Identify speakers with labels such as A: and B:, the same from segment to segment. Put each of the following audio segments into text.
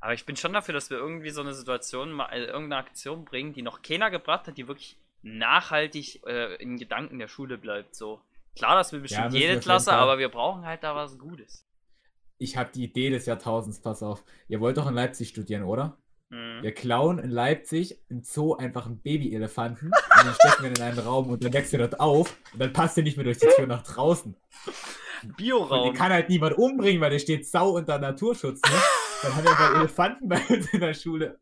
A: Aber ich bin schon dafür, dass wir irgendwie so eine Situation, mal äh, irgendeine Aktion bringen, die noch keiner gebracht hat, die wirklich nachhaltig äh, in Gedanken der Schule bleibt. So. Klar, das will bestimmt ja, jede Klasse, aber wir brauchen halt da was Gutes.
B: Ich habe die Idee des Jahrtausends, pass auf. Ihr wollt doch in Leipzig studieren, oder? Mhm. Wir klauen in Leipzig im Zoo einfach einen Baby-Elefanten und dann stecken wir in einen Raum und dann wächst er dort auf und dann passt er nicht mehr durch die Tür nach draußen.
A: Bioraum.
B: Und den kann halt niemand umbringen, weil der steht sau unter Naturschutz. Ne? Dann haben wir mal Elefanten bei uns in der Schule.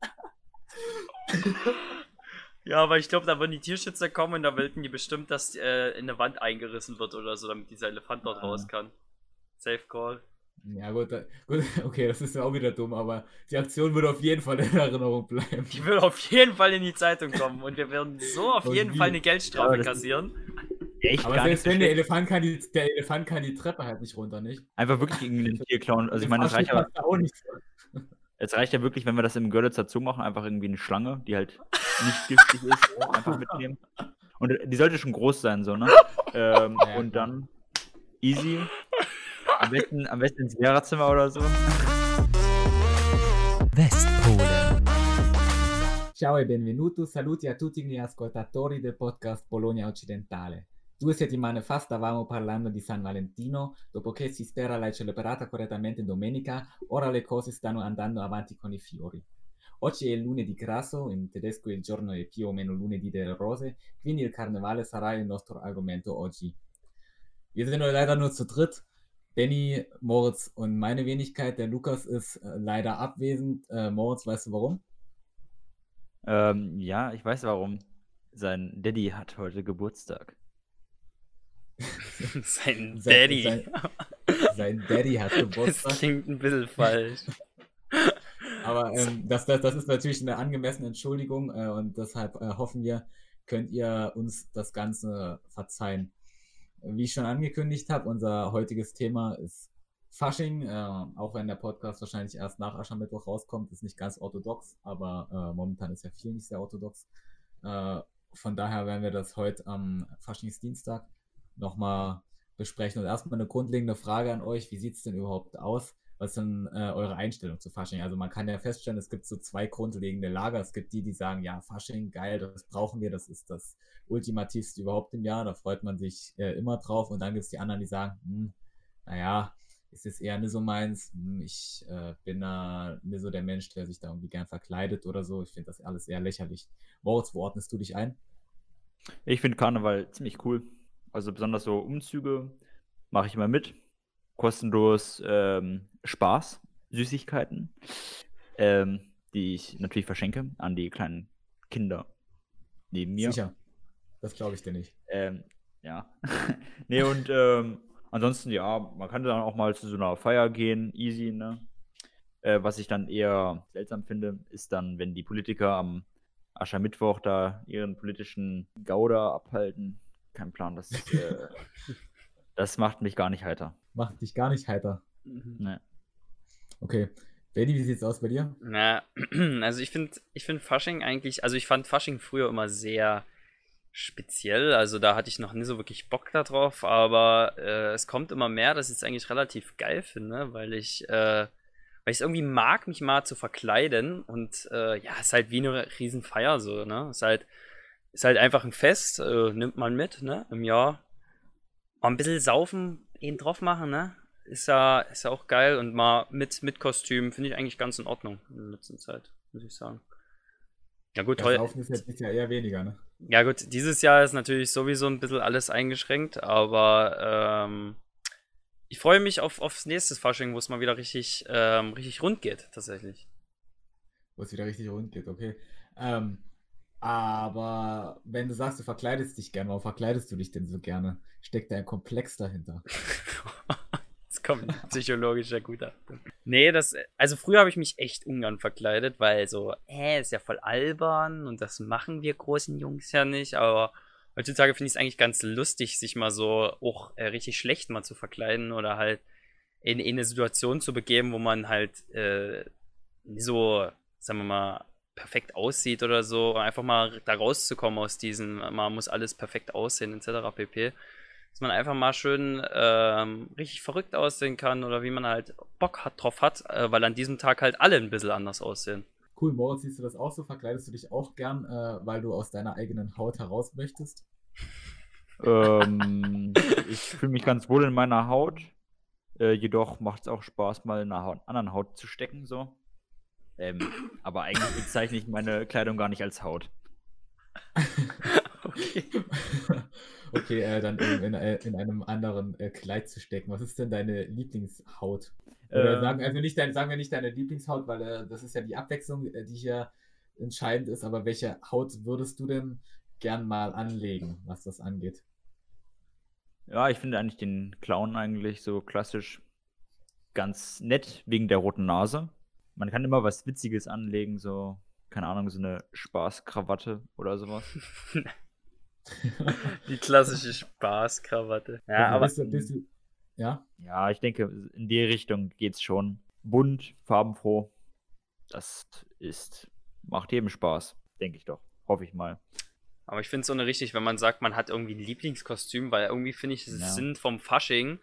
A: Ja, aber ich glaube, da würden die Tierschützer kommen und da wollten die bestimmt, dass äh, in eine Wand eingerissen wird oder so, damit dieser Elefant dort ah. raus kann. Safe Call.
B: Ja, gut, gut, okay, das ist ja auch wieder dumm, aber die Aktion würde auf jeden Fall in Erinnerung bleiben.
A: Die würde auf jeden Fall in die Zeitung kommen und wir würden so auf und jeden wie? Fall eine Geldstrafe ja, kassieren.
B: Echt aber selbst wenn der Elefant, kann die, der Elefant kann die Treppe halt nicht runter, nicht?
C: Einfach wirklich gegen den Tier klauen. Also ich meine, das reicht ja auch nicht. Es reicht ja wirklich, wenn wir das im Görlitzer Zoo machen, einfach irgendwie eine Schlange, die halt nicht giftig ist, einfach mitnehmen. Und die sollte schon groß sein, so, ne? Ähm, ja, und dann easy am besten, am besten ins Lehrerzimmer oder so.
B: Westpolen. Ciao e benvenuto, saluti a tutti gli ascoltatori del podcast Polonia Occidentale. Due settimane fa stavamo parlando di San Valentino, dopo che si spera l'hai celebrata correttamente domenica, ora le cose stanno andando avanti con i fiori. Oggi è lunedì grasso, in tedesco il giorno è più o meno lunedì delle rose, quindi il carnevale sarà il nostro argomento oggi. Wir sind leider nur zu dritt, Benny, Moritz und meine Wenigkeit. Der Lukas ist äh, leider abwesend. Äh, Moritz, weißt du warum?
C: Ähm, ja, ich weiß warum. Sein Daddy hat heute Geburtstag.
A: sein Daddy.
B: Sein, sein, Daddy hat Geburtstag.
A: Das klingt ein bisschen falsch.
B: Aber ähm, das, das, das ist natürlich eine angemessene Entschuldigung äh, und deshalb äh, hoffen wir, könnt ihr uns das Ganze verzeihen. Wie ich schon angekündigt habe, unser heutiges Thema ist Fasching, äh, auch wenn der Podcast wahrscheinlich erst nach Aschermittwoch rauskommt, ist nicht ganz orthodox, aber äh, momentan ist ja viel nicht sehr orthodox. Äh, von daher werden wir das heute am Faschingsdienstag nochmal besprechen. Und erstmal eine grundlegende Frage an euch, wie sieht es denn überhaupt aus? Was ist denn äh, eure Einstellung zu Fasching? Also man kann ja feststellen, es gibt so zwei grundlegende Lager. Es gibt die, die sagen, ja, Fasching, geil, das brauchen wir, das ist das ultimativste überhaupt im Jahr, da freut man sich äh, immer drauf. Und dann gibt es die anderen, die sagen, hm, naja, ist es eher nicht so meins. Hm, ich äh, bin da nicht so der Mensch, der sich da irgendwie gern verkleidet oder so. Ich finde das alles eher lächerlich. Moritz, wo ordnest du dich ein?
C: Ich finde Karneval ziemlich cool. Also besonders so Umzüge mache ich immer mit. Kostenlos ähm, Spaß, Süßigkeiten, ähm, die ich natürlich verschenke an die kleinen Kinder neben mir.
B: Sicher. Das glaube ich dir nicht.
C: Ähm, ja. nee, und ähm, ansonsten, ja, man kann dann auch mal zu so einer Feier gehen, easy, ne? Äh, was ich dann eher seltsam finde, ist dann, wenn die Politiker am Aschermittwoch da ihren politischen Gauder abhalten. Kein Plan, das, äh, das macht mich gar nicht heiter.
B: Macht dich gar nicht heiter.
C: Mhm. Nee.
B: Okay. Benny, wie sieht's aus bei dir?
A: Na, also ich finde ich find Fasching eigentlich, also ich fand Fasching früher immer sehr speziell. Also da hatte ich noch nie so wirklich Bock darauf, aber äh, es kommt immer mehr, dass ich es eigentlich relativ geil finde, weil ich, äh, weil ich es irgendwie mag, mich mal zu verkleiden und äh, ja, ist halt wie eine Riesenfeier so, ne? Ist halt, ist halt einfach ein Fest, äh, nimmt man mit, ne? Im Jahr. Mal ein bisschen saufen, ihn drauf machen, ne? Ist ja, ist ja auch geil und mal mit, mit Kostüm finde ich eigentlich ganz in Ordnung in der letzten Zeit, muss ich sagen. Ja gut,
B: heute. Laufen ist jetzt ja eher weniger, ne?
A: Ja gut, dieses Jahr ist natürlich sowieso ein bisschen alles eingeschränkt, aber ähm, ich freue mich auf, aufs nächste Fasching, wo es mal wieder richtig, ähm, richtig rund geht, tatsächlich.
B: Wo es wieder richtig rund geht, okay. Ähm, aber wenn du sagst, du verkleidest dich gerne, warum verkleidest du dich denn so gerne? Steckt da ein Komplex dahinter?
A: Jetzt kommt ein psychologischer Gutachten. Nee, das, also früher habe ich mich echt ungern verkleidet, weil so, hä, ist ja voll albern und das machen wir großen Jungs ja nicht, aber heutzutage finde ich es eigentlich ganz lustig, sich mal so auch äh, richtig schlecht mal zu verkleiden oder halt in, in eine Situation zu begeben, wo man halt äh, so, sagen wir mal, perfekt aussieht oder so, einfach mal da rauszukommen aus diesem, man muss alles perfekt aussehen, etc. pp. dass man einfach mal schön ähm, richtig verrückt aussehen kann oder wie man halt Bock hat, drauf hat, äh, weil an diesem Tag halt alle ein bisschen anders aussehen.
B: Cool, Moritz, siehst du das auch so? Verkleidest du dich auch gern, äh, weil du aus deiner eigenen Haut heraus möchtest?
C: ähm, ich fühle mich ganz wohl in meiner Haut. Äh, jedoch macht es auch Spaß, mal in einer Haut, anderen Haut zu stecken, so. Ähm, aber eigentlich bezeichne ich meine Kleidung gar nicht als Haut.
B: okay. okay, äh, dann in, in, äh, in, einem anderen äh, Kleid zu stecken. Was ist denn deine Lieblingshaut? Oder ähm, sagen, also nicht dein, sagen wir nicht deine Lieblingshaut, weil äh, das ist ja die Abwechslung, äh, die hier entscheidend ist. Aber welche Haut würdest du denn gern mal anlegen, was das angeht?
C: Ja, ich finde eigentlich den Clown eigentlich so klassisch ganz nett wegen der roten Nase. Man kann immer was Witziges anlegen, so, keine Ahnung, so eine Spaßkrawatte oder sowas.
A: Die klassische Spaßkrawatte.
B: Ja, aber. Bist du, bist du, ja?
C: Ja, ich denke, in die Richtung geht's schon. Bunt, farbenfroh. Das ist. Macht jedem Spaß, denke ich doch. Hoffe ich mal.
A: Aber ich finde es so eine richtig, wenn man sagt, man hat irgendwie ein Lieblingskostüm, weil irgendwie finde ich es ja. Sinn vom Fasching,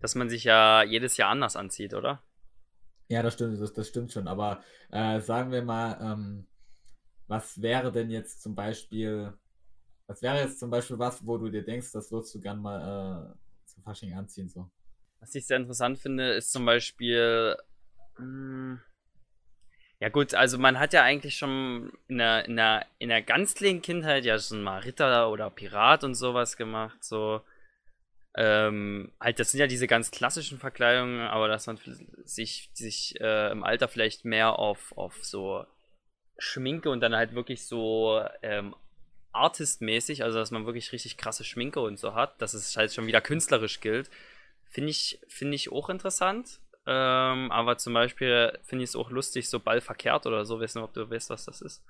A: dass man sich ja jedes Jahr anders anzieht, oder?
B: Ja, das stimmt, das, das stimmt schon. Aber äh, sagen wir mal, ähm, was wäre denn jetzt zum Beispiel, was wäre jetzt zum Beispiel was, wo du dir denkst, das würdest du gern mal äh, zum Fasching anziehen, so?
A: Was ich sehr interessant finde, ist zum Beispiel, mh, hm, ja gut, also man hat ja eigentlich schon in der, in der, in der ganz kleinen Kindheit ja schon mal Ritter oder Pirat und sowas gemacht, so. Ähm, halt, das sind ja diese ganz klassischen Verkleidungen, aber dass man sich, sich äh, im Alter vielleicht mehr auf, auf so Schminke und dann halt wirklich so ähm, artistmäßig, also dass man wirklich richtig krasse Schminke und so hat, dass es halt schon wieder künstlerisch gilt, finde ich, finde ich auch interessant. Ähm, aber zum Beispiel finde ich es auch lustig, so Ball verkehrt oder so, wissen, ob du weißt, was das ist.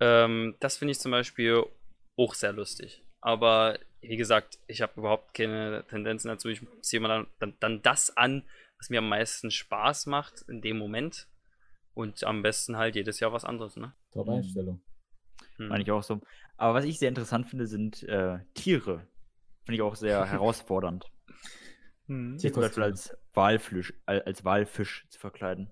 A: Ähm, das finde ich zum Beispiel auch sehr lustig. Aber wie gesagt, ich habe überhaupt keine Tendenzen dazu. Ich ziehe mir dann, dann, dann, das an, was mir am meisten Spaß macht in dem Moment. Und am besten halt jedes Jahr was anderes, ne?
B: Top-Einstellung.
C: Hm. Meine ich auch so. Aber was ich sehr interessant finde, sind äh, Tiere. Finde ich auch sehr herausfordernd. Hm. Sich zum Beispiel als Walfisch, als Walfisch zu verkleiden.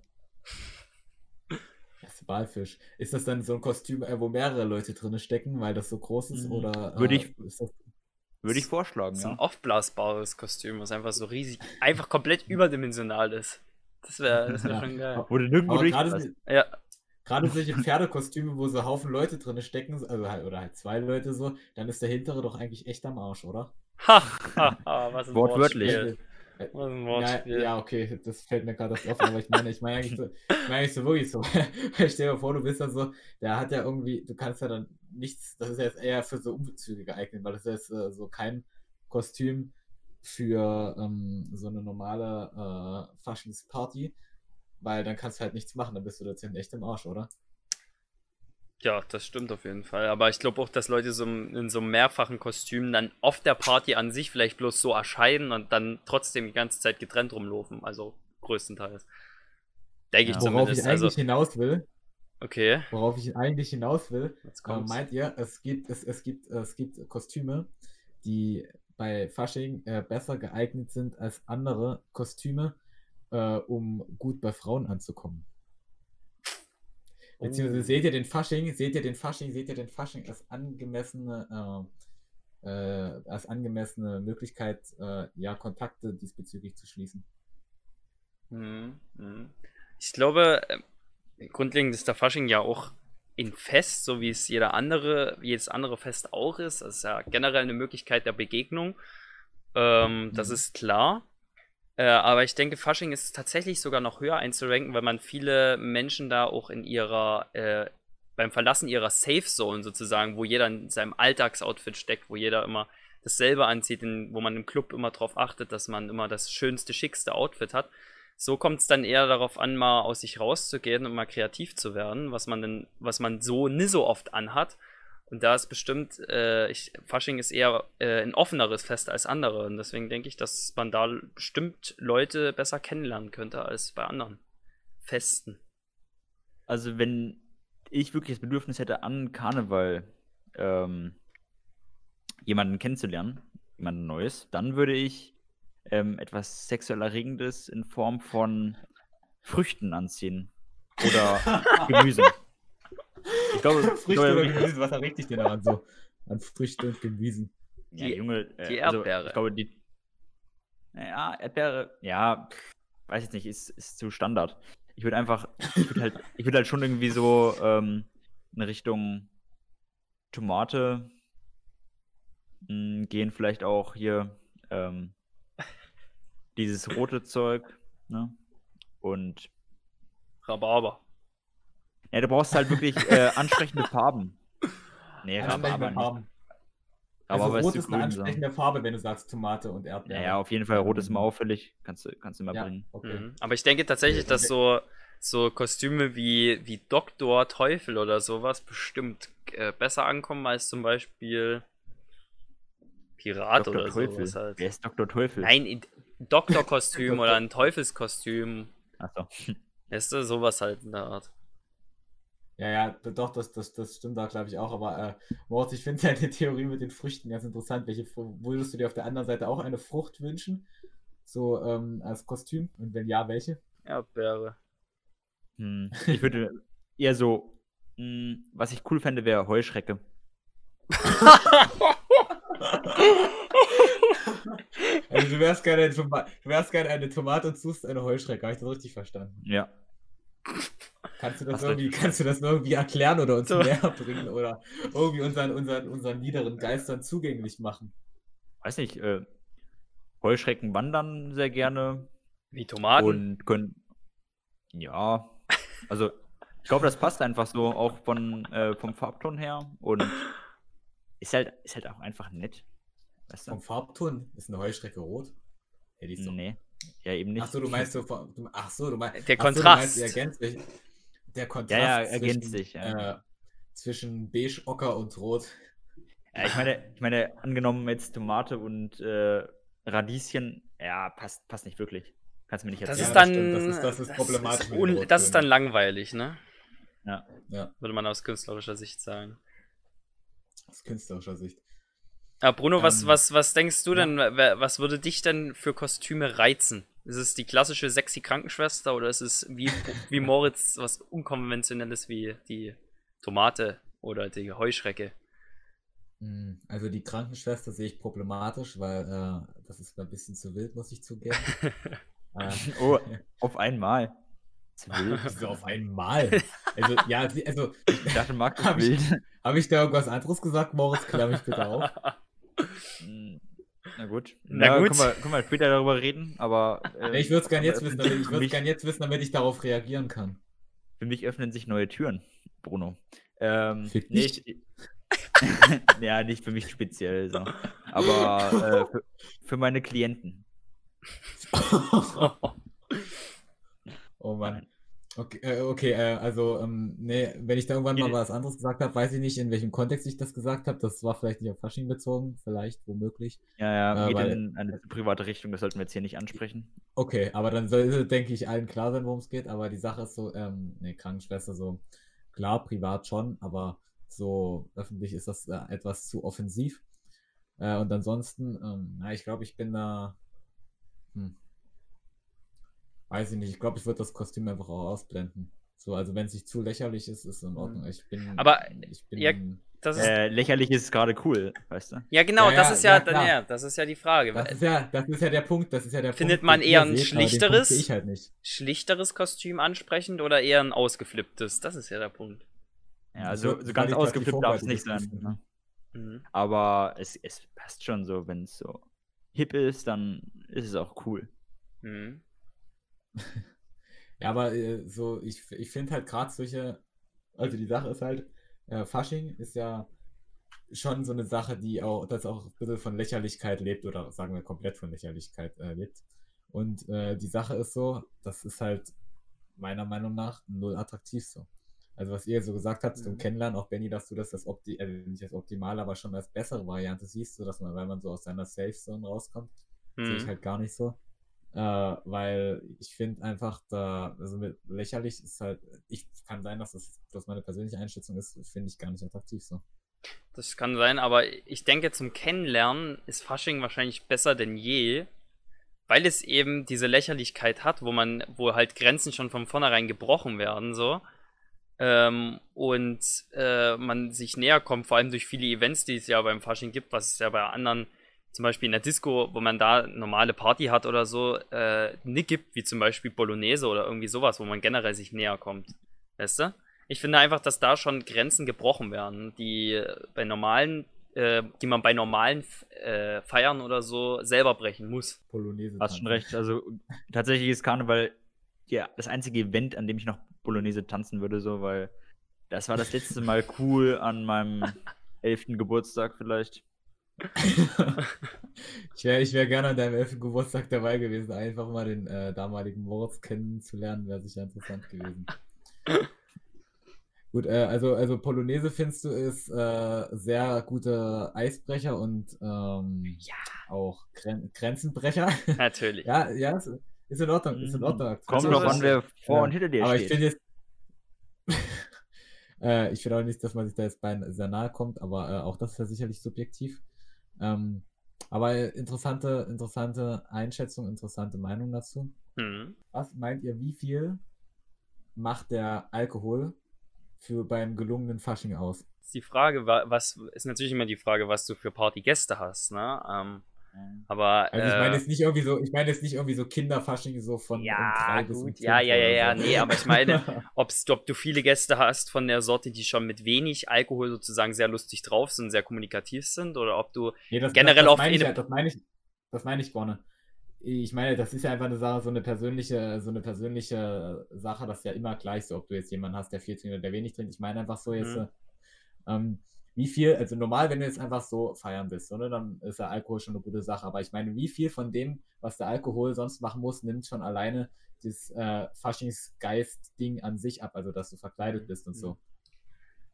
B: Walfisch. Ist das dann so ein Kostüm, äh, wo mehrere Leute drin stecken, weil das so groß ist? Mhm. Oder
C: würde ich, äh, das... würde ich vorschlagen,
A: so ja. ein aufblasbares Kostüm, was einfach so riesig, einfach komplett überdimensional ist. Das wäre das wär ja. schon geil.
C: Wurde nirgendwo durch.
A: Ja.
B: Gerade solche Pferdekostüme, wo so Haufen Leute drin stecken, also halt, oder halt zwei Leute so, dann ist der hintere doch eigentlich echt am Arsch, oder?
A: Ha, ha, ha was ein
C: Wortwörtlich.
A: Wortspiel.
B: Was ein Wortspiel. Ja, ja, okay, das fällt mir gerade auf, aber ich meine, ich meine eigentlich so, ich meine eigentlich so wirklich so. ich stell dir vor, du bist dann so, der hat ja irgendwie, du kannst ja dann nichts, das ist jetzt eher für so Umzüge geeignet, weil das ist jetzt äh, so kein Kostüm für ähm, so eine normale äh, Faschingsparty, weil dann kannst du halt nichts machen, dann bist du da ziemlich echt im Arsch, oder?
A: Ja, das stimmt auf jeden Fall. Aber ich glaube auch, dass Leute so in so mehrfachen Kostümen dann auf der Party an sich vielleicht bloß so erscheinen und dann trotzdem die ganze Zeit getrennt rumlaufen. Also größtenteils.
B: Denke ja. ich zumindest. Worauf ich eigentlich also, hinaus will.
A: Okay.
B: Worauf ich eigentlich hinaus will, äh, meint ihr, es gibt, es, es, gibt, es gibt Kostüme, die bei Fasching äh, besser geeignet sind als andere Kostüme, äh, um gut bei Frauen anzukommen. Beziehungsweise seht ihr den Fasching, seht ihr den Fasching, seht ihr den Fasching als angemessene, äh, äh, als angemessene Möglichkeit, äh, ja, Kontakte diesbezüglich zu schließen.
A: Mhm, mhm. Ich glaube, äh, grundlegend ist der Fasching ja auch in Fest, so wie es jeder andere, jedes andere Fest auch ist. Das ist ja generell eine Möglichkeit der Begegnung. Ähm, mhm. Das ist klar. Äh, aber ich denke, Fasching ist tatsächlich sogar noch höher einzuranken, weil man viele Menschen da auch in ihrer, äh, beim Verlassen ihrer Safe Zone sozusagen, wo jeder in seinem Alltagsoutfit steckt, wo jeder immer dasselbe anzieht, in, wo man im Club immer darauf achtet, dass man immer das schönste, schickste Outfit hat. So kommt es dann eher darauf an, mal aus sich rauszugehen und mal kreativ zu werden, was man denn, was man so nie so oft anhat. Und da ist bestimmt, äh, ich, Fasching ist eher äh, ein offeneres Fest als andere. Und deswegen denke ich, dass man da bestimmt Leute besser kennenlernen könnte als bei anderen Festen.
C: Also wenn ich wirklich das Bedürfnis hätte, an Karneval ähm, jemanden kennenzulernen, jemand Neues, dann würde ich ähm, etwas sexuell Erregendes in Form von Früchten anziehen. Oder Gemüse.
B: Ich glaube, Früchte oder Gemüse, was erregt dich denn daran so? An Früchten und Gemüsen.
C: Ja, die, Junge, äh,
A: die Erdbeere.
C: Also, ich glaube, die. Ja, Erdbeere, ja, weiß ich nicht, ist, ist zu Standard. Ich würde einfach, ich würde halt, ich würde halt schon irgendwie so ähm, in Richtung Tomate mh, hm, gehen, vielleicht auch hier ähm, dieses rote Zeug, ne? Und
A: Rhabarber.
C: Ja, du brauchst halt wirklich äh, ansprechende Farben.
B: Nee, nicht. Also Aber rot ist, ist eine ansprechende so. Farbe, wenn du sagst Tomate und Erdbeere.
C: Ja, auf jeden Fall. Rot ist immer auffällig. Kannst du, kannst du immer ja, bringen.
A: Okay. Mhm. Aber ich denke tatsächlich, dass so, so Kostüme wie, wie Doktor Teufel oder sowas bestimmt äh, besser ankommen als zum Beispiel Pirat Dr. oder
C: Teufel.
A: sowas halt.
C: Wer ist Doktor Teufel?
A: Nein, Doktorkostüm oder ein Teufelskostüm.
C: Achso.
A: Weißt du, sowas halt in der Art.
B: Ja, ja, doch, das, das, das stimmt da, glaube ich, auch. Aber äh, Moritz, ich finde deine Theorie mit den Früchten ganz interessant. Welche würdest du dir auf der anderen Seite auch eine Frucht wünschen? So ähm, als Kostüm? Und wenn ja, welche?
A: Erdbeere.
C: Hm. Ich würde eher so, mh, hm, was ich cool fände, wäre Heuschrecke.
B: also du wärst gerne, du wärst gerne eine Tomate und suchst eine Heuschrecke. Habe ich das richtig verstanden?
C: Ja.
B: Kannst du das, irgendwie, kannst du das irgendwie erklären oder uns so. näher bringen oder irgendwie unseren, unseren, unseren niederen Geistern zugänglich machen?
C: Weiß nicht, äh, Heuschrecken wandern sehr gerne.
A: Wie Tomaten.
C: Und können. Ja. Also, ich glaube, das passt einfach so, auch von, äh, vom Farbton her. Und ist halt, ist halt auch einfach nett.
B: Weißt du? Vom Farbton? Ist eine Heuschrecke rot?
C: Ja, die ist doch... Nee. Ja, eben nicht.
B: Achso, du meinst so, ach so, du meinst.
A: Der Kontrast.
B: So, meinst, der Kontrast.
C: Ja, ja, ergänzt zwischen, sich.
B: Ja. Äh, zwischen beige, ocker und rot.
C: Ja, ich meine, ich meine, angenommen jetzt Tomate und äh, Radieschen, ja, passt, passt nicht wirklich. Kannst du mir nicht
A: erzählen. Das ist dann,
B: das, ist, das ist problematisch.
A: Das ist, das ist dann langweilig, ne?
C: Ja.
B: ja.
A: Würde man aus künstlerischer Sicht sagen.
B: Aus künstlerischer Sicht.
A: Ja, Bruno, ähm, was, was, was denkst du denn, was würde dich denn für Kostüme reizen? Ist es die klassische sexy Krankenschwester oder ist es wie, wie Moritz was unkonventionelles wie die Tomate oder die Heuschrecke?
B: Hm, also die Krankenschwester sehe ich problematisch, weil äh, das ist ein bisschen zu wild, muss ich zugeben.
C: äh, oh, auf einmal.
B: Zu wild? Auf einmal. Also, ja, also.
C: Ich dachte, Marc ist
B: wild. Habe ich da irgendwas anderes gesagt, Moritz? Klär mich bitte auf.
C: Na gut.
A: Na ja, gut.
C: Können wir, können wir später darüber reden, aber.
B: Äh, ich würde es gerne jetzt wissen, damit ich gern jetzt wissen, damit ich darauf reagieren kann.
C: Für mich öffnen sich neue Türen, Bruno. Ähm,
B: für dich?
C: Nicht, ja, nicht für mich speziell so. Aber äh, für, für meine Klienten.
B: Okay, äh, okay äh, also, ähm, nee, wenn ich da irgendwann mal was anderes gesagt habe, weiß ich nicht, in welchem Kontext ich das gesagt habe. Das war vielleicht nicht auf Fasching bezogen, vielleicht, womöglich.
C: Ja, ja, äh, geht weil, in eine private Richtung, das sollten wir jetzt hier nicht ansprechen.
B: Okay, aber dann soll, denke ich, allen klar sein, worum es geht. Aber die Sache ist so, ähm, nee, Krankenschwester so, klar, privat schon, aber so öffentlich ist das äh, etwas zu offensiv. Äh, und ansonsten, ähm, na, ich glaube, ich bin da, hm, Weiß ich nicht. Ich glaube, ich würde das Kostüm einfach auch ausblenden. So, also wenn es nicht zu lächerlich ist, ist es in Ordnung. Ich bin.
A: Aber
B: ich bin.
A: Ja, das ist,
C: äh, lächerlich ist gerade cool, weißt du?
A: Ja, genau, ja, das ist ja, ja, dann, ja, das ist ja die Frage.
B: Das ist ja, das ist ja der Punkt. Das ist ja der
A: Findet
B: Punkt,
A: man eher ein seht, schlichteres,
B: halt
A: schlichteres Kostüm ansprechend oder eher ein ausgeflipptes? Das ist ja der Punkt.
C: Ja, also so, so ganz ausgeflippt darf es nicht sein. Ne? Mhm. Aber es, es passt schon so, wenn es so hip ist, dann ist es auch cool.
A: Mhm.
B: Ja, aber äh, so, ich, ich finde halt gerade solche, also die Sache ist halt, äh, Fasching ist ja schon so eine Sache, die auch, das auch ein bisschen von Lächerlichkeit lebt oder sagen wir komplett von Lächerlichkeit äh, lebt. Und äh, die Sache ist so, das ist halt meiner Meinung nach null attraktiv so. Also was ihr so gesagt habt zum mhm. Kennenlernen, auch Benny, dass du das als Opti äh, nicht als optimale, aber schon als bessere Variante siehst, so dass man, weil man so aus seiner Safe Zone rauskommt, mhm. sehe ich mhm. halt gar nicht so. Äh, weil ich finde einfach, da, also lächerlich ist halt, ich kann sein, dass das, dass meine persönliche Einschätzung ist, finde ich gar nicht attraktiv so.
A: Das kann sein, aber ich denke, zum Kennenlernen ist Fasching wahrscheinlich besser denn je, weil es eben diese Lächerlichkeit hat, wo man, wo halt Grenzen schon von vornherein gebrochen werden, so. Ähm, und äh, man sich näher kommt, vor allem durch viele Events, die es ja beim Fasching gibt, was es ja bei anderen, zum Beispiel in der Disco, wo man da normale Party hat oder so, äh, nicht gibt, wie zum Beispiel Bolognese oder irgendwie sowas, wo man generell sich näher kommt. Weißt du? Ich finde einfach, dass da schon Grenzen gebrochen werden, die bei normalen, äh, die man bei normalen äh, Feiern oder so selber brechen muss.
C: Polonaise. Hast schon recht. Also tatsächlich ist Karneval ja das einzige Event, an dem ich noch Bolognese tanzen würde, so, weil das war das letzte Mal cool an meinem elften Geburtstag vielleicht.
B: ich wäre wär gerne an deinem elften Geburtstag dabei gewesen, einfach mal den äh, damaligen Moritz kennenzulernen, wäre sicher interessant gewesen. Gut, äh, also, also Polonaise findest du ist äh, sehr guter Eisbrecher und ähm,
A: ja.
B: auch Gren Grenzenbrecher.
A: Natürlich.
B: ja, ja, ist, ist in Ordnung, ist in Ordnung.
C: Kommt noch an, wer vor ja. und hinter dir
B: Aber
C: steht.
B: ich finde jetzt, äh, ich finde auch nicht, dass man sich da jetzt bei sehr nahe kommt, aber äh, auch das ist ja sicherlich subjektiv. Ähm, aber interessante, interessante Einschätzung, interessante Meinung dazu.
A: Mhm.
B: Was meint ihr, wie viel macht der Alkohol für beim gelungenen Fasching aus?
A: Die Frage, was ist natürlich immer die Frage, was du für Partygäste hast, ne? Ähm, aber
B: also ich meine
A: äh,
B: jetzt nicht irgendwie so, ich meine jetzt nicht irgendwie so Kinderfasching so von
A: ja,
B: um um
A: gut,
B: fünf
A: ja, ja, ja, ja,
B: so.
A: nee, aber ich meine, ob's, ob du viele Gäste hast von der Sorte, die schon mit wenig Alkohol sozusagen sehr lustig drauf sind, sehr kommunikativ sind, oder ob du
B: Nee, das,
A: generell
B: das,
A: auf
B: das meine ich, das meine ich, das meine ich, Borne. Ich meine, das ist ja einfach eine Sache, so eine persönliche, so eine persönliche Sache, das ist ja immer gleich so, ob du jetzt jemanden hast, der viel trinkt oder der wenig trinkt. Ich meine einfach so jetzt,
A: Mhm.
B: äh, ähm, wie viel, also normal, wenn du jetzt einfach so feiern bist, oder, dann ist der Alkohol schon eine gute Sache. Aber ich meine, wie viel von dem, was der Alkohol sonst machen muss, nimmt schon alleine das äh, Faschingsgeist-Ding an sich ab, also dass du verkleidet bist und so.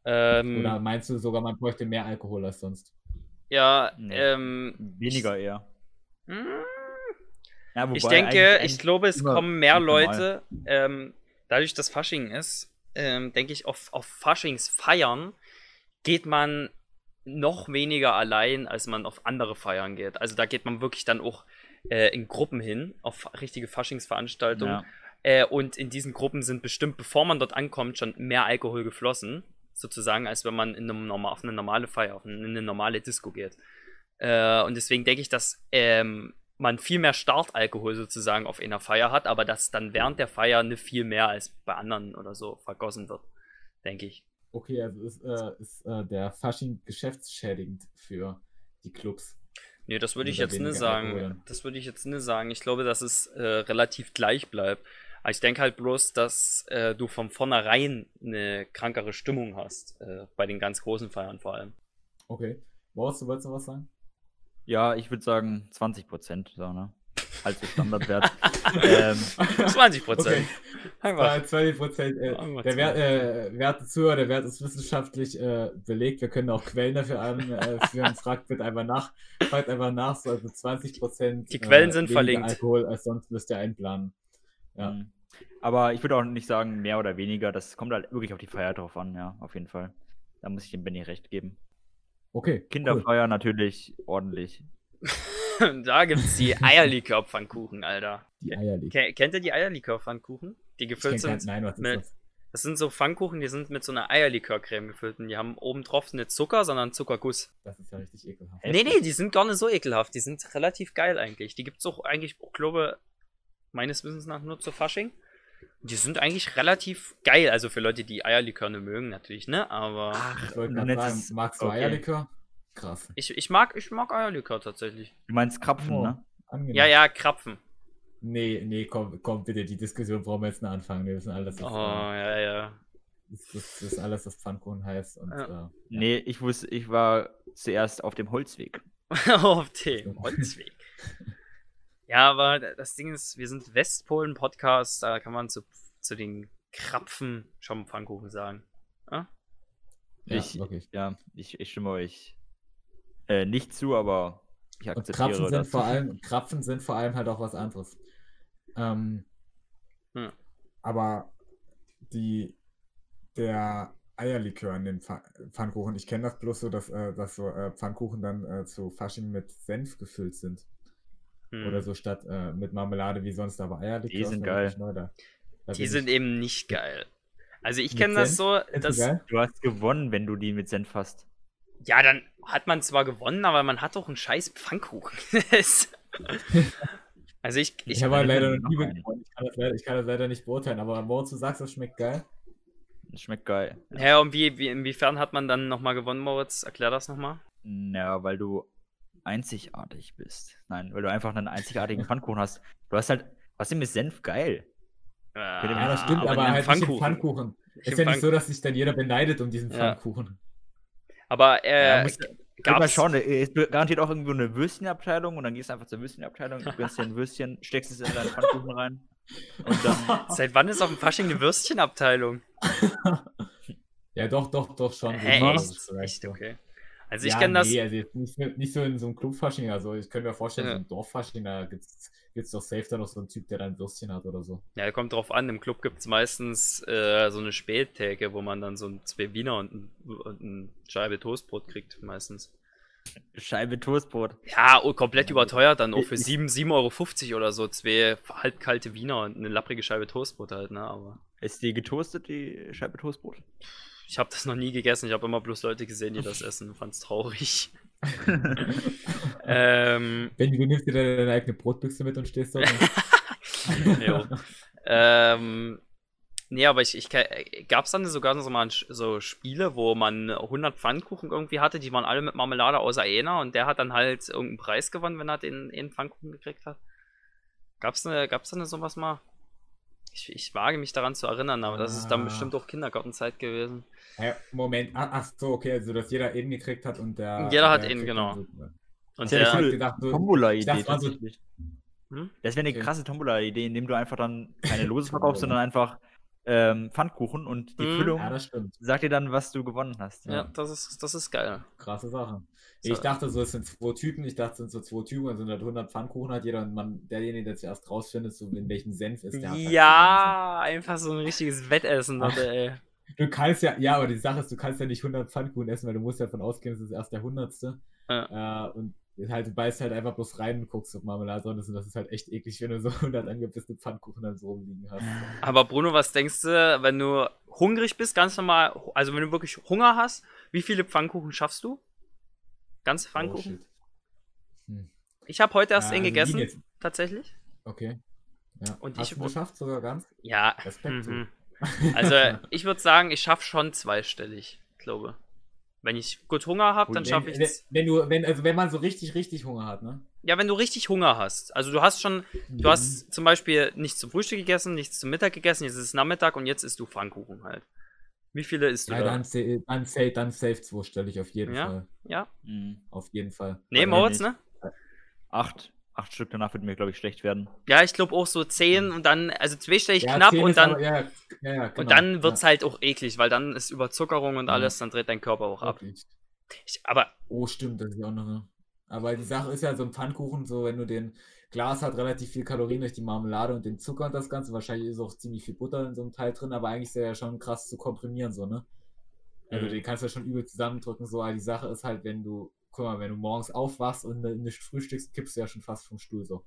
A: ähm,
B: Oder meinst du sogar, man bräuchte mehr Alkohol als sonst?
A: ja,
C: Nee.
A: ähm,
C: Weniger eher.
A: hm,
C: Ja,
A: Ich denke,
C: eigentlich-
A: ich glaube, es kommen mehr. Leute, ähm, dadurch, dass Fasching ist, ähm, denke ich, auf, auf Faschingsfeiern geht man noch weniger allein, als man auf andere Feiern geht. Also da geht man wirklich dann auch äh, in Gruppen hin, auf richtige Faschingsveranstaltungen.
C: Ja.
A: Äh, und in diesen Gruppen sind bestimmt, bevor man dort ankommt, schon mehr Alkohol geflossen, sozusagen, als wenn man in einem norma auf eine normale Feier, auf eine, in eine normale Disco geht. Äh, und deswegen denke ich, dass ähm, man viel mehr Startalkohol sozusagen auf einer Feier hat, aber dass dann während der Feier nicht viel mehr als bei anderen oder so vergossen wird, denke ich.
B: Okay, also ist, äh, ist äh, der Fasching geschäftsschädigend für die Clubs.
A: Nee, das würde ich jetzt nicht sagen.
B: Alkohol.
A: Das würde ich jetzt nicht sagen. Ich glaube, dass es äh, relativ gleich bleibt. Aber ich denke halt bloß, dass äh, du von vornherein eine krankere Stimmung hast. Äh, bei den ganz großen Feiern vor allem.
B: Okay. Boris, du wolltest noch was sagen?
C: Ja, ich würde sagen 20 Prozent, so, ne? Als Standardwert. ähm,
A: 20 Prozent.
B: Okay. 20 Prozent. Äh, der Wert, äh, werte Zuhörer, der Wert ist wissenschaftlich äh, belegt. Wir können auch Quellen dafür anführen. Fragt bitte einfach nach. Fragt einfach nach. So, also 20 Prozent.
A: Die Quellen sind verlinkt.
B: Alkohol als sonst müsst ihr einplanen. Ja.
C: Mhm. Aber ich würde auch nicht sagen, mehr oder weniger. Das kommt halt wirklich auf die Feier drauf an, ja, auf jeden Fall. Da muss ich dem Benny recht geben.
B: Okay. Cool.
C: Kinderfeier natürlich ordentlich.
A: da gibt's die Eierlikör-Pfannkuchen, Alter.
B: Die Eierlikör.
A: Ke kennt ihr die Eierlikör-Pfannkuchen? Die gefüllt sind
B: Nein, was ist
A: mit-
B: das?
A: Das sind so Pfannkuchen, die sind mit so einer Eierlikörcreme gefüllt und die haben oben drauf nicht Zucker, sondern Zuckerguss.
B: Das ist ja richtig ekelhaft.
A: Nee, nee, die sind gar nicht so ekelhaft. Die sind relativ geil eigentlich. Die gibt's auch eigentlich, ich glaube, meines Wissens nach nur zu Fasching. Die sind eigentlich relativ geil. Also für Leute, die Eierlikör nicht mögen, natürlich, ne? Aber
B: Ich wollte
C: du
B: gerade sagen, magst du
C: okay.
B: Eierlikör? Krass.
A: ich, ich mag, ich mag Eierlikör tatsächlich.
C: Du meinst Krapfen,
B: Oh,
C: ne?
B: angenehm.
A: Ja, ja, Krapfen.
B: Nee, nee, komm, komm bitte, die Diskussion brauchen wir jetzt nicht anfangen. Wir wissen alles,
A: Oh,
B: dass,
A: ja, ja.
B: das, das, das ist alles, was Pfannkuchen heißt. Und,
A: Ja.
B: äh, ja.
C: Nee, ich wusste, ich war zuerst auf dem Holzweg.
A: Auf dem Holzweg. Ja, aber das Ding ist, wir sind Westpolen-Podcast, da kann man zu, zu den Krapfen schon Pfannkuchen sagen.
B: Ja,
C: ich,
B: wirklich.
C: ja, ich, ich stimme euch äh, nicht zu, aber ich
B: Und
C: akzeptiere
B: Krapfen sind,
C: das.
B: vor allem, Krapfen sind vor allem halt auch was anderes. Ähm,
A: Hm.
B: Aber die, der Eierlikör in den Pfa- Pfannkuchen. Ich kenne das bloß so, dass, äh, dass so äh, Pfannkuchen dann äh, zu Fasching mit Senf gefüllt sind.
A: Hm.
B: Oder so statt äh, mit Marmelade wie sonst, aber Eierlikör
C: Die sind geil.
B: da. Da
A: Die sind
B: ich-
A: eben nicht geil. Also ich kenne das so, dass?
C: Du hast gewonnen, wenn du die mit Senf hast.
A: Ja, dann hat man zwar gewonnen, aber man hat doch einen scheiß Pfannkuchen. Also ich,
B: Ich,
A: ich,
B: habe halt leider
C: noch
B: nie gewonnen. Ich kann, das leider, ich kann das leider nicht beurteilen, aber Moritz, du sagst, das schmeckt geil.
C: Das schmeckt geil.
A: ja, und wie, wie, inwiefern hat man dann nochmal gewonnen, Moritz? Erklär das nochmal.
C: Ja, weil du einzigartig bist. Nein, weil du einfach einen einzigartigen Pfannkuchen hast. Du hast halt, was ist denn mit Senf geil?
B: Ja, das stimmt,
A: Ah, aber
B: aber,
A: einen
B: halt nicht im
A: Pfannkuchen.
B: Pfannkuchen. Ist ja nicht so, dass sich dann jeder beneidet um diesen
A: Ja.
B: Pfannkuchen.
A: Aber
C: Ja,
A: äh,
C: musst, Gab's,
A: gab's,
C: mal schauen, es ist garantiert auch irgendwo eine Würstchenabteilung und dann gehst du einfach zur Würstchenabteilung, gönnst dir ein Würstchen, steckst es in deinen Pfannkuchen rein und dann
A: seit wann ist auf dem Fasching eine Würstchenabteilung?
B: Ja, doch, doch, doch schon.
A: Hä,
B: so,
A: echt?
B: das
A: Echt, okay. Also ich
B: ja,
A: kenne das,
B: Nee, also jetzt nicht, so- nicht so in so einem Clubfasching, also ich könnte mir vorstellen,
A: Ja.
B: so ein Dorffasching, da gibt's, gibt's doch safe da noch so einen Typ, der dann Würstchen hat oder so.
A: ja, kommt drauf an, im Club gibt es meistens äh, so eine Spättheke, wo man dann so ein zwei Wiener und, ein, und eine Scheibe Toastbrot kriegt, meistens.
C: Scheibe Toastbrot.
A: Ja, oh, komplett
B: Ja,
A: überteuert dann auch für
C: Ich-
A: 7, 7,50 Euro oder so, zwei halbkalte Wiener und eine lapprige Scheibe Toastbrot halt, ne, aber
C: Ist die getoastet, die Scheibe Toastbrot?
A: ich habe das noch nie gegessen, ich habe immer bloß Leute gesehen, die das essen, fand's traurig. ähm,
B: Benny, du nimmst dir da deine eigene Brotbüchse mit und stehst
A: jo. ähm, nee, aber ich, ich gab es dann sogar so mal so Spiele, wo man 100 Pfannkuchen irgendwie hatte, die waren alle mit Marmelade außer einer und der hat dann halt irgendeinen Preis gewonnen, wenn er den, den Pfannkuchen gekriegt hat. Gab's ne, gab's da ne sowas mal? Ich, ich wage mich daran zu erinnern, aber das ist dann
B: Ah.
A: bestimmt auch Kindergartenzeit gewesen.
B: Hä, Moment, ach, ach so, okay, also dass jeder eben gekriegt hat und der.
A: Jeder hat
B: kriegt
A: genau.
B: so-
A: Und
C: Ja,
B: Ich
C: cool.
B: gedacht, so,
C: Tombola-Idee tatsächlich.
A: hm?
C: Das wäre eine
B: Okay.
C: krasse Tombola-Idee, indem du einfach dann keine Lose verkaufst, sondern einfach ähm, Pfannkuchen und die
A: Mhm.
C: Füllung
B: ja, das stimmt.
C: sagt dir dann, was du gewonnen hast.
A: ja, das ist, das ist geil.
B: Krasse Sache.
A: So.
B: Ich dachte so, es sind zwei Typen, ich dachte, es sind so zwei Typen, also 100 Pfannkuchen hat jeder und man, derjenige, der zuerst rausfindet, so in welchem Senf ist, der halt
A: Ja, einfach so ein richtiges Wettessen, Leute, ey.
B: Du kannst ja, ja, aber die Sache ist, du kannst ja nicht 100 Pfannkuchen essen, weil du musst ja davon ausgehen, es ist erst der hundertste. Äh, und halt, du beißt halt einfach bloß rein und guckst, ob Marmelade drin ist und das ist halt echt eklig, wenn du so 100 angepisste Pfannkuchen dann so rumliegen hast.
A: Aber Bruno, was denkst du, wenn du hungrig bist, ganz normal, also wenn du wirklich Hunger hast, wie viele Pfannkuchen schaffst du? Ganze
B: Oh,
A: Pfannkuchen?
B: shit. Hm.
A: ich habe heute erst
B: Ja,
A: einen
B: also
A: gegessen, tatsächlich.
B: Okay. Ja.
A: Und
B: Hast
A: ich
B: du geschafft sogar ganz?
A: Ja. Mhm. Also ich würde sagen, ich schaffe schon zweistellig, glaube. Wenn ich gut Hunger habe, dann
C: Wenn-
A: schaffe ich
B: wenn,
A: es.
B: wenn du, wenn, also wenn man so richtig, richtig Hunger hat, ne?
A: Ja, wenn du richtig Hunger hast. Also du hast schon, du hast zum Beispiel nichts zum Frühstück gegessen, nichts zum Mittag gegessen, jetzt ist es Nachmittag und jetzt isst du Pfannkuchen halt. Wie viele isst du
B: Ja,
A: da?
B: dann, sa- dann, safe, dann safe zweistellig auf jeden
A: Ja?
B: Fall.
A: Ja?
C: Mhm.
B: Auf jeden Fall.
A: Nee, Moritz, ne?
C: Acht. Acht Stück danach wird mir, glaube ich, schlecht werden.
A: Ja, ich glaube auch so 10 und dann, also zweistellig
B: Ja,
A: knapp
B: zehn
A: und
B: ist
A: dann,
B: aber- ja, ja, genau.
A: und dann wird's
B: ja,
A: halt auch eklig, weil dann ist Überzuckerung und alles, dann dreht dein Körper auch ab. Ich, aber
B: Oh, stimmt, das ist ja auch noch eine. Aber die Sache ist ja, so ein Pfannkuchen, so wenn du den Glas hat relativ viel Kalorien durch die Marmelade und den Zucker und das Ganze. Wahrscheinlich ist auch ziemlich viel Butter in so einem Teil drin, aber eigentlich ist der ja schon krass zu komprimieren, so, ne? Also
A: Mhm.
B: den kannst du ja schon übel zusammendrücken, so. Aber die Sache ist halt, wenn du, guck mal, wenn du morgens aufwachst und nicht frühstückst, kippst du ja schon fast vom Stuhl so.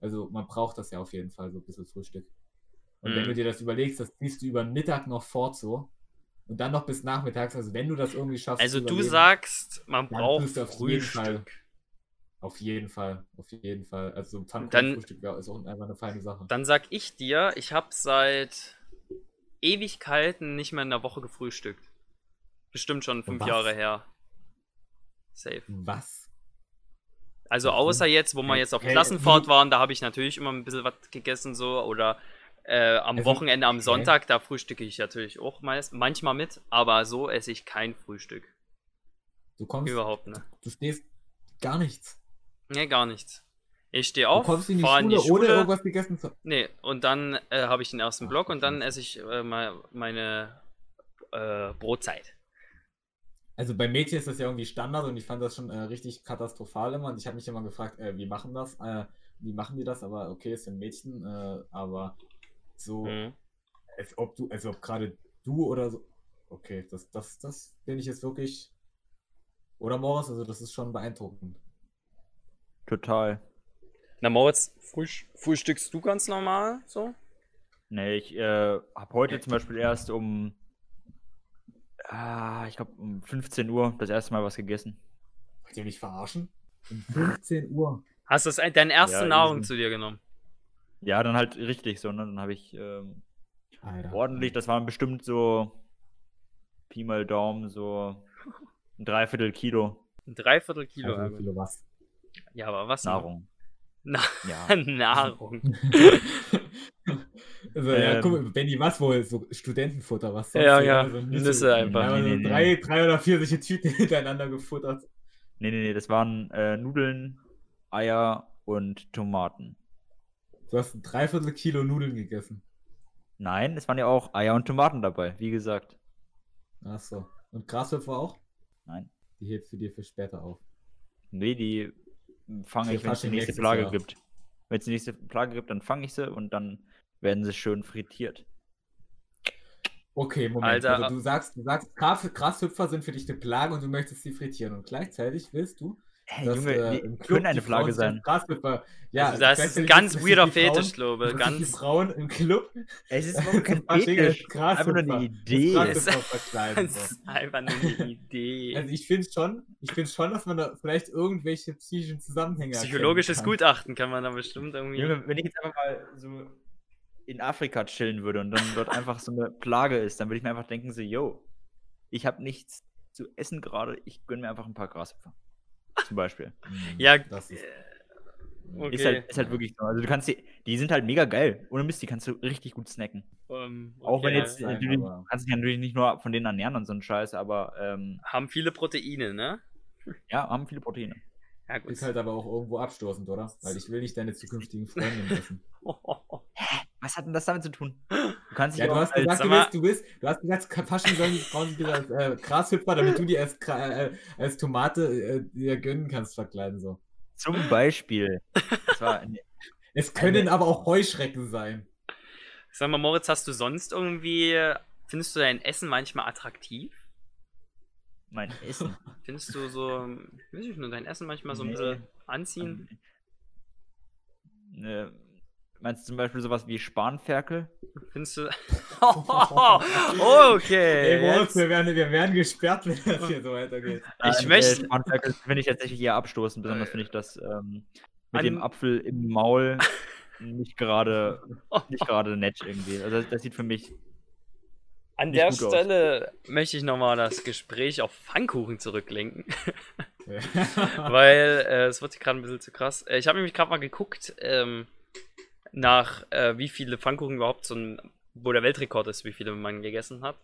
B: Also man braucht das ja auf jeden Fall, so ein bisschen Frühstück. Und wenn
A: Mhm.
B: du dir das überlegst, das ziehst du über den Mittag noch fort so. Und dann noch bis nachmittags, also wenn du das irgendwie schaffst.
A: also du sagst, man braucht
B: auf jeden Fall.
A: Frühstück.
B: Auf jeden Fall, auf jeden Fall. Also Pfannkuchenfrühstück wäre- ist auch einfach eine feine Sache.
A: Dann sag ich dir, ich habe seit Ewigkeiten nicht mehr in der Woche gefrühstückt. Bestimmt schon fünf
B: Was?
A: Jahre her. Safe.
B: Was?
A: Also außer jetzt, wo wir jetzt auf Klassenfahrt waren, da habe ich natürlich immer ein bisschen was gegessen so oder äh, am Wochenende, am. Sonntag, da frühstücke ich natürlich auch meist, manchmal mit, aber so esse ich kein Frühstück.
B: Du kommst,
A: Überhaupt nicht.
B: du stehst gar nichts.
A: Nee, gar nichts. Ich stehe auf,
B: kommst in die
A: fahre in
B: Schule,
A: die Schule.
B: ohne irgendwas gegessen zu
A: Nee, und dann äh, habe ich den ersten Block und dann esse ich äh, mal meine äh, Brotzeit.
B: Also bei Mädchen ist das ja irgendwie Standard und ich fand das schon äh, richtig katastrophal immer und ich habe mich immer gefragt, äh, wie machen das? Wie machen die das? Aber okay, es sind Mädchen, aber so,
A: Mhm.
B: als ob du, als ob gerade du oder so, Okay, das, das, das finde ich jetzt wirklich. Oder Morris, also das ist schon beeindruckend.
C: Total.
A: Na, Moritz, frühst frühstückst du ganz normal so?
C: Nee, ich äh, habe heute zum Beispiel erst um, ah, ich glaube um 15 Uhr das erste Mal was gegessen.
B: Wollt ihr mich verarschen? Um 15 Uhr.
A: Hast du das, deine erste
C: Ja,
A: Nahrung zu dir genommen?
C: Ja, dann halt richtig so, ne? Dann habe ich ähm, ordentlich, das waren bestimmt so Pi mal Daumen, so ein Dreiviertel Kilo
A: Ein Dreiviertel Kilo.
B: Also,
A: aber-
B: Kilo was.
A: Ja, aber was?
C: Nahrung.
A: Na
C: Ja.
A: Nahrung.
B: Also, ja,
C: Ähm.
B: guck mal, Benny, was wohl? So Studentenfutter, was
A: Ja,
B: hier?
A: ja,
B: Also
A: Nüsse
B: so,
A: einfach.
B: aber
C: Nee,
B: so
C: nee, nee.
B: drei, drei oder vier solche Tüten hintereinander gefuttert.
C: Nee, nee, nee, das waren äh, Nudeln, Eier und Tomaten.
B: Du hast ein Dreiviertel Kilo Nudeln gegessen.
C: Nein, es waren ja auch Eier und Tomaten dabei, wie gesagt.
B: Ach so. Und Grashüpfer auch?
C: Nein.
B: Die hebst du dir für später auf.
C: Nee, die fange ich, wenn es die nächste Plage
B: Jahr.
C: gibt. Wenn es die nächste Plage gibt, dann fange ich sie und dann werden sie schön frittiert.
B: Okay, Moment.
A: Alter,
B: also du sagst, du sagst, Gras- Grashüpfer sind für dich eine Plage und du möchtest sie frittieren. Und gleichzeitig willst du,
C: Hey,
B: dass
C: Junge,
B: äh,
C: die
B: im Club
C: können eine
B: sich
C: sein.
B: Ja,
A: also, das ist ein ganz weirder Fetisch, glaube ich.
B: sich die
A: Ganz,
B: Frauen im Club
C: Es ist überhaupt kein Fetisch. Einfach nur eine. Idee.
B: So.
A: ist einfach nur eine Idee.
B: Also ich finde schon, ich finde schon, dass man da vielleicht irgendwelche psychischen Zusammenhänge
A: Psychologisches
B: erkennen
A: Gutachten kann man da bestimmt irgendwie.
C: Junge, wenn ich jetzt einfach mal so in Afrika chillen würde und dann dort einfach so eine Plage ist, dann würde ich mir einfach denken, so, yo, ich habe nichts zu essen gerade, ich gönne mir einfach ein paar Grashüpfer. Zum Beispiel.
B: Mhm,
A: Ja,
B: das ist,
A: okay.
C: Ist, halt, ist halt wirklich so. Also du kannst die, die sind halt mega geil. Ohne Mist, die kannst du richtig gut snacken.
A: Ähm,
C: Auch wenn
A: okay.
C: jetzt,
B: sein,
C: natürlich,
B: aber-
C: kannst dich natürlich nicht nur von denen ernähren und so ein Scheiß, aber ähm,
A: Haben viele Proteine, ne?
C: ja, haben viele Proteine.
A: Ja, gut.
B: ist halt aber auch irgendwo abstoßend, oder? Weil ich will nicht deine zukünftigen Freundinnen wissen.
C: Was hat denn das damit zu tun? Du kannst dich
B: Ja, du
C: auch
B: hast
C: als,
B: gesagt,
A: sag
B: du willst, du willst, du hast gesagt, Fasching sollen die Frauen sich als äh, Grashüpfer, damit du die als, äh, als Tomate äh, dir gönnen kannst, verkleiden so.
C: zum Beispiel. Das war,
B: Es können aber auch Heuschrecken sein.
A: Sag mal, Moritz, hast du sonst irgendwie. Findest du dein Essen manchmal attraktiv?
C: mein Essen.
A: Findest du so. Weiß ich nur, dein Essen manchmal so ein
C: Nee.
A: bisschen anziehen?
C: Äh, meinst du zum Beispiel sowas wie Spanferkel?
A: Findest du. okay.
B: Ey,
A: jetzt-
B: wir werden, wir werden gesperrt, wenn das hier so weitergeht.
A: Ich
C: Nein,
A: möchte-
C: Äh, Spanferkel finde ich tatsächlich eher abstoßend. Besonders finde ich das ähm, mit
A: An-
C: dem Apfel im Maul nicht gerade nicht gerade nett irgendwie. Also das, das sieht für mich.
A: An
C: nicht
A: der
C: gut aus.
A: Stelle möchte ich nochmal das Gespräch auf Pfannkuchen zurücklenken. Weil äh, es wird hier gerade ein bisschen zu krass. Äh, ich habe nämlich gerade mal geguckt, ähm, nach äh, wie viele Pfannkuchen überhaupt so ein, wo der Weltrekord ist, wie viele man gegessen hat.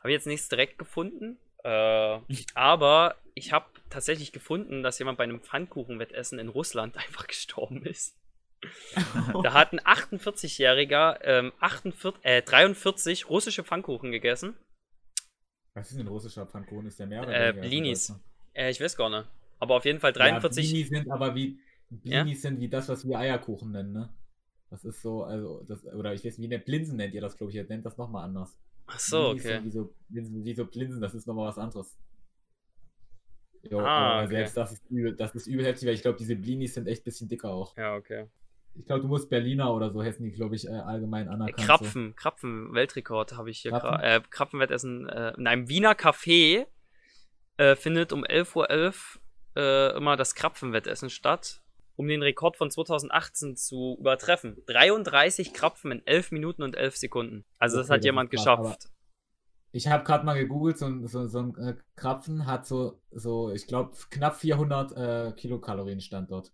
A: Habe jetzt nichts direkt gefunden. Äh, aber ich habe tatsächlich gefunden, dass jemand bei einem Pfannkuchenwettessen in Russland einfach gestorben ist. Da hat ein 48-Jähriger ähm, 48, äh, 43 russische Pfannkuchen gegessen.
B: Was ist denn ein russischer Pfannkuchen? Ist der mehr oder
A: Äh,
B: weniger als
A: Blinis. Äh, ich weiß gar nicht. Aber auf jeden Fall 43.
B: Ja, Blinis sind aber wie
A: Ja?
B: Blinis sind wie das, was wir Eierkuchen nennen, ne? Das ist so, also, das, oder ich weiß, wie nennt Blinsen nennt ihr das, glaube ich, ihr nennt das nochmal anders.
A: Ach so, okay.
B: sind Wie so, Blinsen, wie so Blinsen, das ist nochmal was anderes. Jo,
A: Ah, okay.
B: selbst das ist übel, das ist übel heftig, weil ich glaube, diese Blinis sind echt ein bisschen dicker auch.
A: Ja, okay.
B: Ich glaube, du musst Berliner oder so hessen die, glaube ich, äh, allgemein anerkannt.
A: Krapfen, Krapfen, Weltrekord habe ich hier gerade. Äh, Krapfenwettessen äh, in einem Wiener Café äh, findet um 11.11 Uhr äh, immer das Krapfenwettessen statt, um den Rekord von 2018 zu übertreffen. 33 Krapfen in 11 Minuten und 11 Sekunden. Also das
B: Okay,
A: hat
B: das
A: jemand
B: ist krass,
A: geschafft.
B: Ich habe gerade mal gegoogelt, so, ein- so, so ein äh, Krapfen hat so, so ich glaube, knapp 400 äh, Kilokalorien stand dort.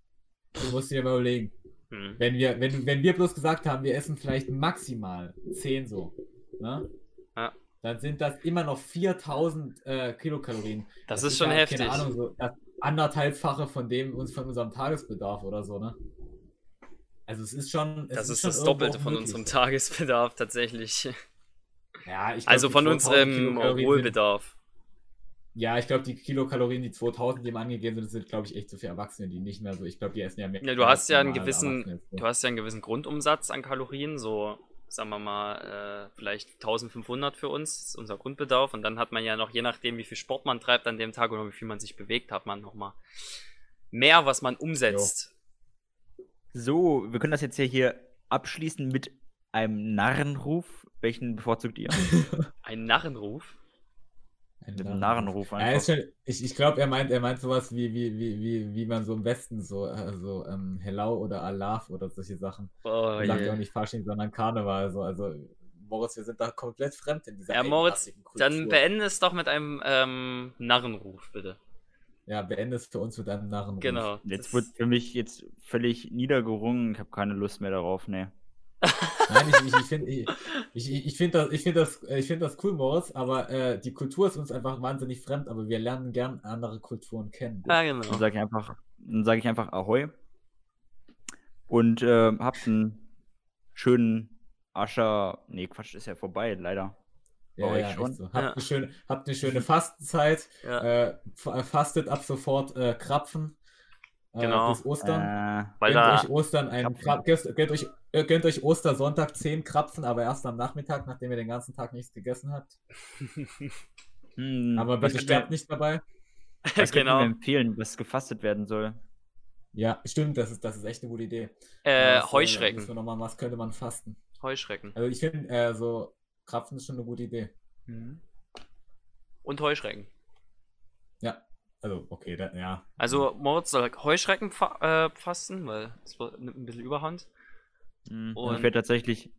B: Du musst dir mal überlegen.
A: Hm.
B: Wenn wir, wenn, wenn wir bloß gesagt haben, wir essen vielleicht maximal 10 so, ne?
A: Ja.
B: Dann sind das immer noch 4000 äh, Kilokalorien.
A: Das, ist schon
B: ja,
A: heftig.
B: Keine Ahnung, so das anderthalbfache von dem uns von unserem Tagesbedarf oder so, ne? Also es ist schon. Es
A: Das ist
B: schon
A: das Doppelte von
B: möglich.
A: unserem Tagesbedarf tatsächlich.
B: Ja, ich glaub,
A: Also von
B: 2000
A: unserem
B: sind-
A: Wohlbedarf.
B: Ja, ich glaube, die Kilokalorien, die 2000, die ihm angegeben sind, sind, glaube ich, echt so für Erwachsene, die nicht mehr so. Ich glaube, die essen ja mehr.
A: Ja, du hast ja einen gewissen-. Du hast ja einen gewissen Grundumsatz an Kalorien, so sagen wir mal, äh, vielleicht 1500 für uns, ist unser Grundbedarf. Und dann hat man ja noch, je nachdem, wie viel Sport man treibt an dem Tag oder wie viel man sich bewegt, hat man nochmal mehr, was man umsetzt.
C: So, wir können das jetzt ja hier abschließen mit einem Narrenruf. Welchen bevorzugt ihr?
A: Ein Narrenruf.
B: Ein
C: mit einem Narrenruf
B: Ja,
C: einfach.
B: ist schon, ich ich glaube, er meint, er meint sowas wie, wie, wie, wie, wie man so im Westen so, äh, so ähm, Hello oder Alaf oder solche Sachen.
A: Oh,
B: Er sagt ja auch nicht Fasching, sondern Karneval. Also, also Moritz, wir sind da komplett fremd in dieser
A: Ja, Moritz, dann beende es doch mit einem ähm, Narrenruf, bitte.
B: Ja, beende es für uns mit einem Narrenruf.
A: Genau.
C: Jetzt
A: das-
C: wird für mich jetzt völlig niedergerungen. Ich habe keine Lust mehr darauf, ne.
B: Nein, ich, ich, ich finde ich, ich, ich find das, ich find das, äh, ich find das cool, Moritz, aber äh, die Kultur ist uns einfach wahnsinnig fremd, aber wir lernen gern andere Kulturen kennen.
C: Dann
A: genau.
C: sage ich einfach, dann sage ich einfach Ahoi. Und äh, habt einen schönen Ascher. Nee, Quatsch, ist ja vorbei, leider.
B: Ja, ja,
C: schon?
B: so. Habt,
A: Ja.
B: eine schöne, habt eine schöne Fastenzeit,
A: Ja.
B: äh, fa- fastet ab sofort äh, Krapfen äh,
A: Genau.
B: bis Ostern.
C: Äh,
A: Weil
B: gönnt
A: da,
B: euch Ostern einen. Krap, gönnt, gönnt, euch, äh, gönnt euch Ostersonntag 10 Krapfen, aber erst am Nachmittag, nachdem ihr den ganzen Tag nichts gegessen habt.
C: hm,
B: Aber bitte sterbt nicht dabei.
C: Was
A: genau.
C: empfehlen, was gefastet werden soll?
B: Ja, stimmt, das ist, das ist echt eine gute Idee.
A: Äh,
B: wir
A: Heuschrecken.
B: noch mal, was könnte man fasten?
A: Heuschrecken.
B: Also ich finde, äh, so Krapfen ist schon eine gute Idee.
A: Und Heuschrecken.
B: Also okay, da, ja.
A: Also Moritz soll Heuschrecken fa äh, fasten, weil es wird- nimmt ein bisschen Überhand.
C: Hm,
A: Und-
C: ich werde tatsächlich.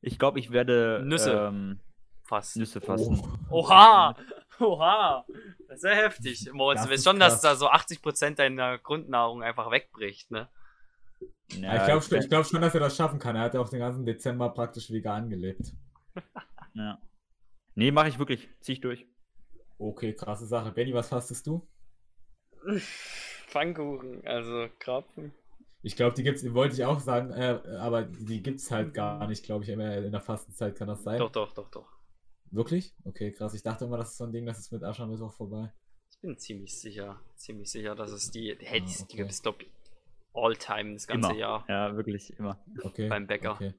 C: Ich glaube, ich werde
A: Nüsse.
C: Ähm,
A: Fasten.
C: Nüsse fasten.
B: Oh.
A: Oha! Oha! Das ist ja heftig. Moritz,
B: Das
A: du weißt
B: ist
A: schon, dass
B: krass.
A: da so 80% deiner Grundnahrung einfach wegbricht, ne?
B: Ja, ich glaube ich glaub schon, dass er das schaffen kann. Er hat ja auch den ganzen Dezember praktisch vegan gelebt.
C: Ja. Nee, mache ich wirklich. Zieh ich durch.
B: Okay, krasse Sache. Benny, was fastest du?
A: Pfannkuchen, also Krapfen.
B: Ich glaube, die gibt's, wollte ich auch sagen, äh, aber die gibt's halt gar nicht, glaube ich, immer in der Fastenzeit kann das sein.
A: Doch, doch, doch, doch.
B: Wirklich? Okay, krass. Ich dachte immer, das ist so ein Ding, das ist mit Aschermittwoch vorbei.
A: Ich bin ziemlich sicher, ziemlich sicher, dass es die, hey, die, die
B: Ah, okay.
A: gibt es, glaube ich, all time das ganze
C: Immer.
A: Jahr.
C: Ja, wirklich, immer.
B: Okay.
A: Beim Bäcker.
B: Okay.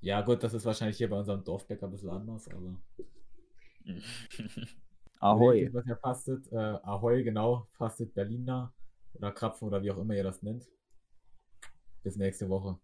B: Ja, gut, das ist wahrscheinlich hier bei unserem Dorfbäcker ein bisschen anders, aber.
C: Ahoi.
B: Was ihr fastet, äh, Ahoi, genau, fastet Berliner oder Krapfen oder wie auch immer ihr das nennt. Bis nächste Woche.